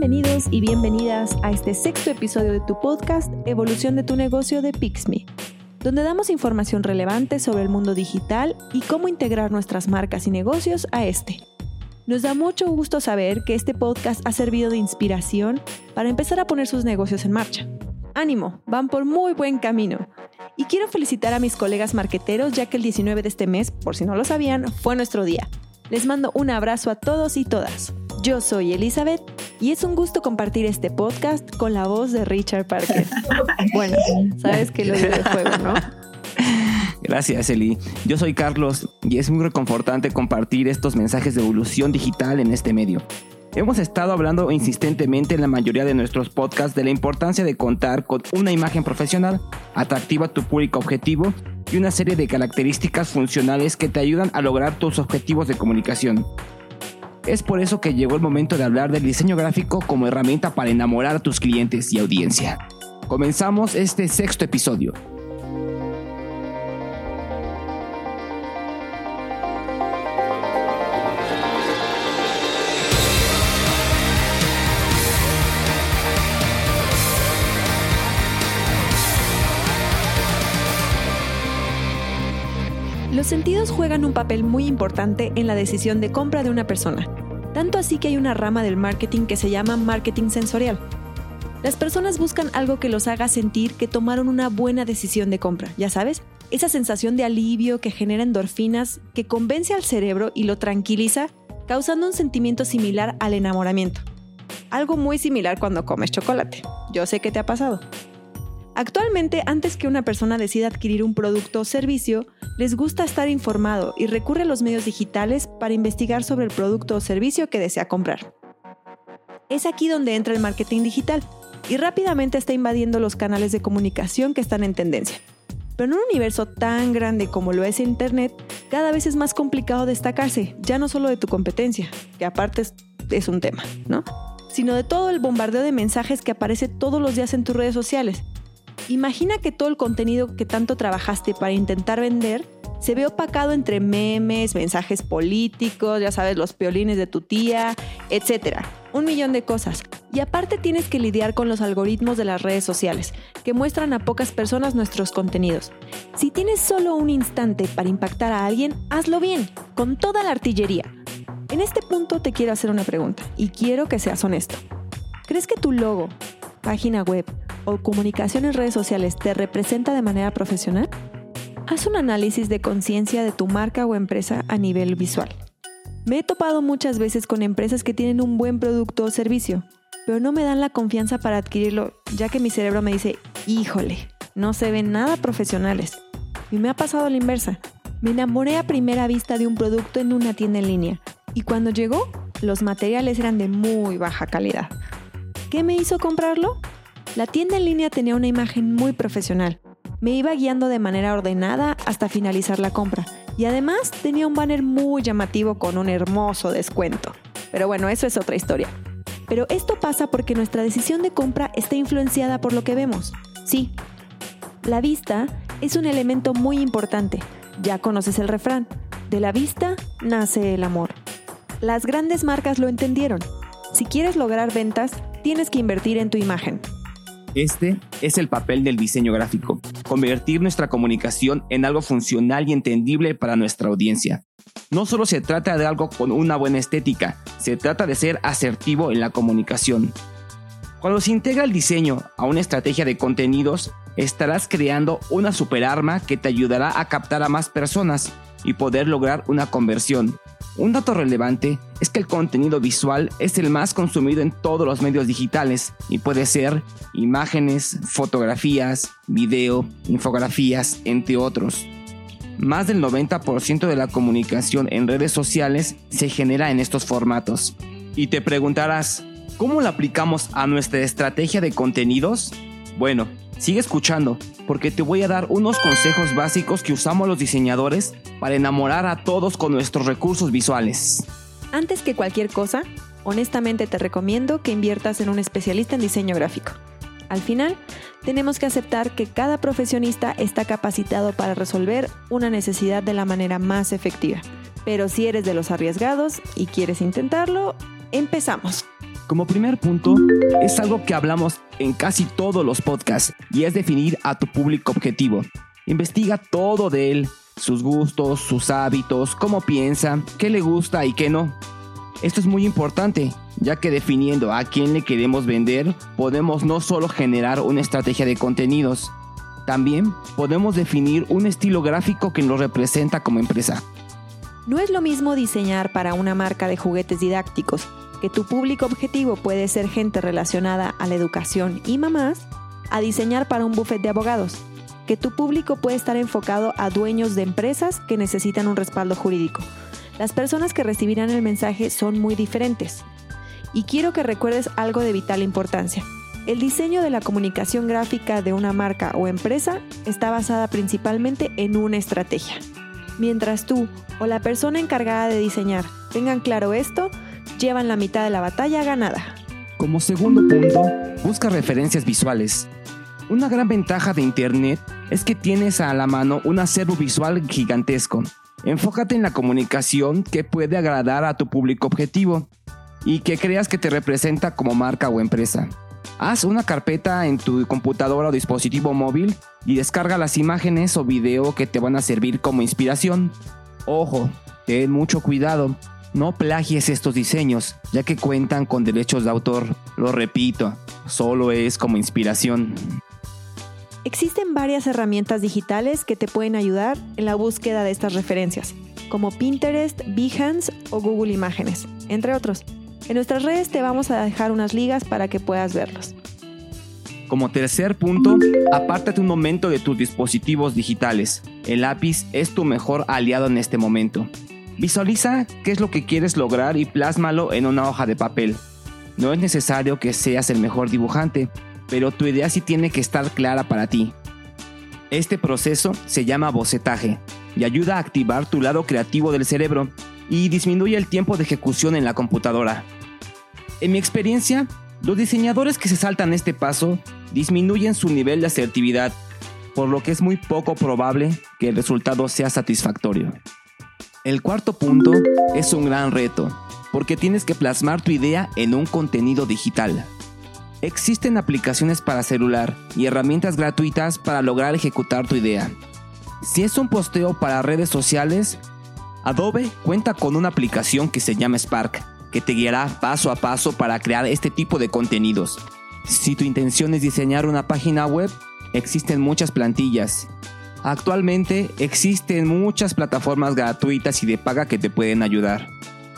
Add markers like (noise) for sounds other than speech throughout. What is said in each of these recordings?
Bienvenidos y bienvenidas a este sexto episodio de tu podcast Evolución de tu negocio de Pixme, donde damos información relevante sobre el mundo digital y cómo integrar nuestras marcas y negocios a este. Nos da mucho gusto saber que este podcast ha servido de inspiración para empezar a poner sus negocios en marcha. Ánimo, van por muy buen camino. Y quiero felicitar a mis colegas marqueteros ya que el 19 de este mes, por si no lo sabían, fue nuestro día. Les mando un abrazo a todos y todas. Yo soy Elizabeth y es un gusto compartir este podcast con la voz de Richard Parker. (laughs) bueno, sabes que lo digo de juego, ¿no? (laughs) Gracias, Eli. Yo soy Carlos y es muy reconfortante compartir estos mensajes de evolución digital en este medio. Hemos estado hablando insistentemente en la mayoría de nuestros podcasts de la importancia de contar con una imagen profesional, atractiva a tu público objetivo y una serie de características funcionales que te ayudan a lograr tus objetivos de comunicación. Es por eso que llegó el momento de hablar del diseño gráfico como herramienta para enamorar a tus clientes y audiencia. Comenzamos este sexto episodio. Sentidos juegan un papel muy importante en la decisión de compra de una persona, tanto así que hay una rama del marketing que se llama marketing sensorial. Las personas buscan algo que los haga sentir que tomaron una buena decisión de compra, ya sabes, esa sensación de alivio que genera endorfinas que convence al cerebro y lo tranquiliza, causando un sentimiento similar al enamoramiento. Algo muy similar cuando comes chocolate. Yo sé que te ha pasado. Actualmente, antes que una persona decida adquirir un producto o servicio, les gusta estar informado y recurre a los medios digitales para investigar sobre el producto o servicio que desea comprar. Es aquí donde entra el marketing digital y rápidamente está invadiendo los canales de comunicación que están en tendencia. Pero en un universo tan grande como lo es Internet, cada vez es más complicado destacarse, ya no solo de tu competencia, que aparte es, es un tema, ¿no? Sino de todo el bombardeo de mensajes que aparece todos los días en tus redes sociales, Imagina que todo el contenido que tanto trabajaste para intentar vender se ve opacado entre memes, mensajes políticos, ya sabes, los piolines de tu tía, etc. Un millón de cosas. Y aparte tienes que lidiar con los algoritmos de las redes sociales, que muestran a pocas personas nuestros contenidos. Si tienes solo un instante para impactar a alguien, hazlo bien, con toda la artillería. En este punto te quiero hacer una pregunta, y quiero que seas honesto. ¿Crees que tu logo, página web, o comunicación en redes sociales te representa de manera profesional? Haz un análisis de conciencia de tu marca o empresa a nivel visual. Me he topado muchas veces con empresas que tienen un buen producto o servicio, pero no me dan la confianza para adquirirlo, ya que mi cerebro me dice, híjole, no se ven nada profesionales. Y me ha pasado la inversa. Me enamoré a primera vista de un producto en una tienda en línea, y cuando llegó, los materiales eran de muy baja calidad. ¿Qué me hizo comprarlo? La tienda en línea tenía una imagen muy profesional. Me iba guiando de manera ordenada hasta finalizar la compra y además tenía un banner muy llamativo con un hermoso descuento. Pero bueno, eso es otra historia. Pero esto pasa porque nuestra decisión de compra está influenciada por lo que vemos. Sí, la vista es un elemento muy importante. Ya conoces el refrán, de la vista nace el amor. Las grandes marcas lo entendieron. Si quieres lograr ventas, tienes que invertir en tu imagen. Este es el papel del diseño gráfico, convertir nuestra comunicación en algo funcional y entendible para nuestra audiencia. No solo se trata de algo con una buena estética, se trata de ser asertivo en la comunicación. Cuando se integra el diseño a una estrategia de contenidos, estarás creando una superarma que te ayudará a captar a más personas y poder lograr una conversión, un dato relevante es que el contenido visual es el más consumido en todos los medios digitales y puede ser imágenes, fotografías, video, infografías, entre otros. Más del 90% de la comunicación en redes sociales se genera en estos formatos. Y te preguntarás, ¿cómo lo aplicamos a nuestra estrategia de contenidos? Bueno, Sigue escuchando, porque te voy a dar unos consejos básicos que usamos los diseñadores para enamorar a todos con nuestros recursos visuales. Antes que cualquier cosa, honestamente te recomiendo que inviertas en un especialista en diseño gráfico. Al final, tenemos que aceptar que cada profesionista está capacitado para resolver una necesidad de la manera más efectiva. Pero si eres de los arriesgados y quieres intentarlo, empezamos. Como primer punto, es algo que hablamos en casi todos los podcasts y es definir a tu público objetivo. Investiga todo de él, sus gustos, sus hábitos, cómo piensa, qué le gusta y qué no. Esto es muy importante, ya que definiendo a quién le queremos vender, podemos no solo generar una estrategia de contenidos, también podemos definir un estilo gráfico que nos representa como empresa. No es lo mismo diseñar para una marca de juguetes didácticos, que tu público objetivo puede ser gente relacionada a la educación y mamás, a diseñar para un buffet de abogados, que tu público puede estar enfocado a dueños de empresas que necesitan un respaldo jurídico. Las personas que recibirán el mensaje son muy diferentes. Y quiero que recuerdes algo de vital importancia. El diseño de la comunicación gráfica de una marca o empresa está basada principalmente en una estrategia. Mientras tú o la persona encargada de diseñar tengan claro esto, llevan la mitad de la batalla ganada. Como segundo punto, busca referencias visuales. Una gran ventaja de Internet es que tienes a la mano un acervo visual gigantesco. Enfócate en la comunicación que puede agradar a tu público objetivo y que creas que te representa como marca o empresa. Haz una carpeta en tu computadora o dispositivo móvil y descarga las imágenes o video que te van a servir como inspiración. Ojo, ten mucho cuidado, no plagies estos diseños, ya que cuentan con derechos de autor. Lo repito, solo es como inspiración. Existen varias herramientas digitales que te pueden ayudar en la búsqueda de estas referencias, como Pinterest, Behance o Google Imágenes, entre otros. En nuestras redes te vamos a dejar unas ligas para que puedas verlos. Como tercer punto, apártate un momento de tus dispositivos digitales. El lápiz es tu mejor aliado en este momento. Visualiza qué es lo que quieres lograr y plásmalo en una hoja de papel. No es necesario que seas el mejor dibujante, pero tu idea sí tiene que estar clara para ti. Este proceso se llama bocetaje y ayuda a activar tu lado creativo del cerebro y disminuye el tiempo de ejecución en la computadora. En mi experiencia, los diseñadores que se saltan este paso disminuyen su nivel de asertividad, por lo que es muy poco probable que el resultado sea satisfactorio. El cuarto punto es un gran reto, porque tienes que plasmar tu idea en un contenido digital. Existen aplicaciones para celular y herramientas gratuitas para lograr ejecutar tu idea. Si es un posteo para redes sociales, Adobe cuenta con una aplicación que se llama Spark, que te guiará paso a paso para crear este tipo de contenidos. Si tu intención es diseñar una página web, existen muchas plantillas. Actualmente existen muchas plataformas gratuitas y de paga que te pueden ayudar.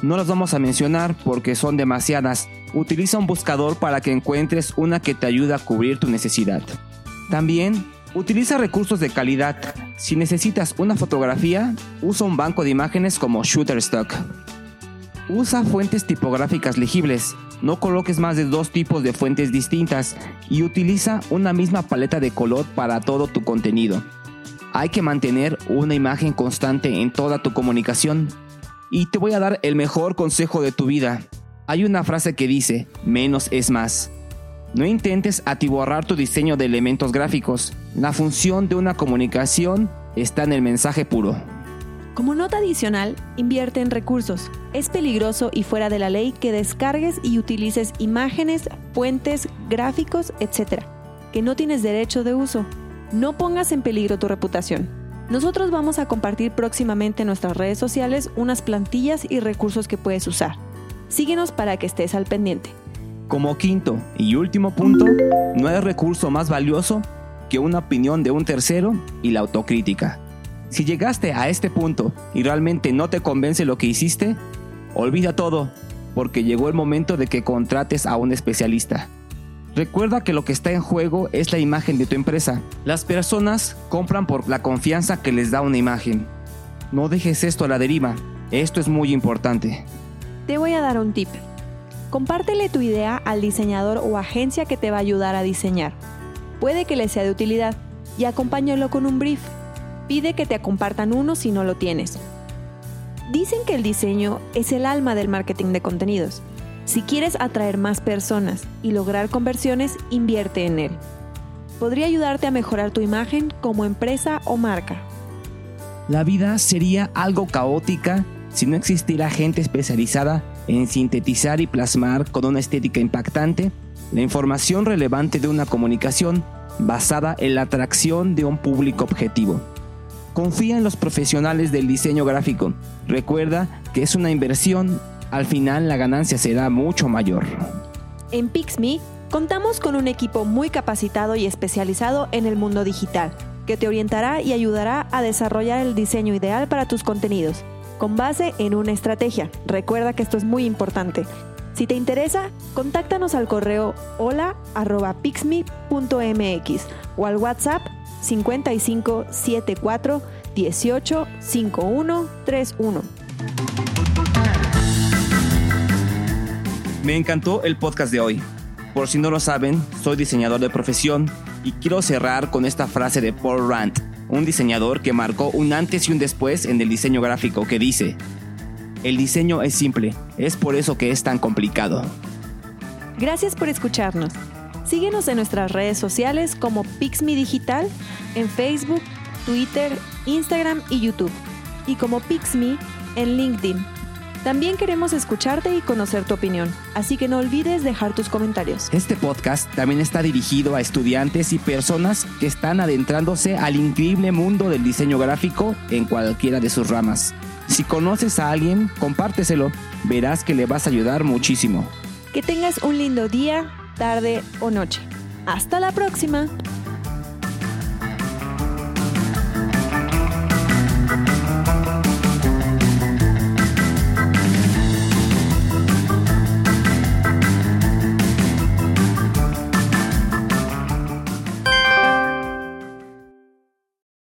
No las vamos a mencionar porque son demasiadas. Utiliza un buscador para que encuentres una que te ayude a cubrir tu necesidad. También utiliza recursos de calidad. Si necesitas una fotografía, usa un banco de imágenes como Shutterstock. Usa fuentes tipográficas legibles. No coloques más de dos tipos de fuentes distintas y utiliza una misma paleta de color para todo tu contenido. Hay que mantener una imagen constante en toda tu comunicación. Y te voy a dar el mejor consejo de tu vida. Hay una frase que dice, menos es más. No intentes atiborrar tu diseño de elementos gráficos. La función de una comunicación está en el mensaje puro. Como nota adicional, invierte en recursos. Es peligroso y fuera de la ley que descargues y utilices imágenes, puentes, gráficos, etc., que no tienes derecho de uso. No pongas en peligro tu reputación. Nosotros vamos a compartir próximamente en nuestras redes sociales unas plantillas y recursos que puedes usar. Síguenos para que estés al pendiente. Como quinto y último punto, no hay recurso más valioso que una opinión de un tercero y la autocrítica. Si llegaste a este punto y realmente no te convence lo que hiciste, olvida todo, porque llegó el momento de que contrates a un especialista. Recuerda que lo que está en juego es la imagen de tu empresa. Las personas compran por la confianza que les da una imagen. No dejes esto a la deriva. Esto es muy importante. Te voy a dar un tip. Compártele tu idea al diseñador o agencia que te va a ayudar a diseñar. Puede que le sea de utilidad y acompáñalo con un brief pide que te compartan uno si no lo tienes. Dicen que el diseño es el alma del marketing de contenidos. Si quieres atraer más personas y lograr conversiones, invierte en él. Podría ayudarte a mejorar tu imagen como empresa o marca. La vida sería algo caótica si no existiera gente especializada en sintetizar y plasmar con una estética impactante la información relevante de una comunicación basada en la atracción de un público objetivo. Confía en los profesionales del diseño gráfico. Recuerda que es una inversión, al final la ganancia será mucho mayor. En Pixme contamos con un equipo muy capacitado y especializado en el mundo digital, que te orientará y ayudará a desarrollar el diseño ideal para tus contenidos, con base en una estrategia. Recuerda que esto es muy importante. Si te interesa, contáctanos al correo hola.pixme.mx o al WhatsApp 55 74 18 51 Me encantó el podcast de hoy. Por si no lo saben, soy diseñador de profesión y quiero cerrar con esta frase de Paul Rand, un diseñador que marcó un antes y un después en el diseño gráfico que dice, el diseño es simple, es por eso que es tan complicado. Gracias por escucharnos. Síguenos en nuestras redes sociales como Pixme Digital en Facebook, Twitter, Instagram y YouTube. Y como Pixme en LinkedIn. También queremos escucharte y conocer tu opinión, así que no olvides dejar tus comentarios. Este podcast también está dirigido a estudiantes y personas que están adentrándose al increíble mundo del diseño gráfico en cualquiera de sus ramas. Si conoces a alguien, compárteselo, verás que le vas a ayudar muchísimo. Que tengas un lindo día, tarde o noche. Hasta la próxima.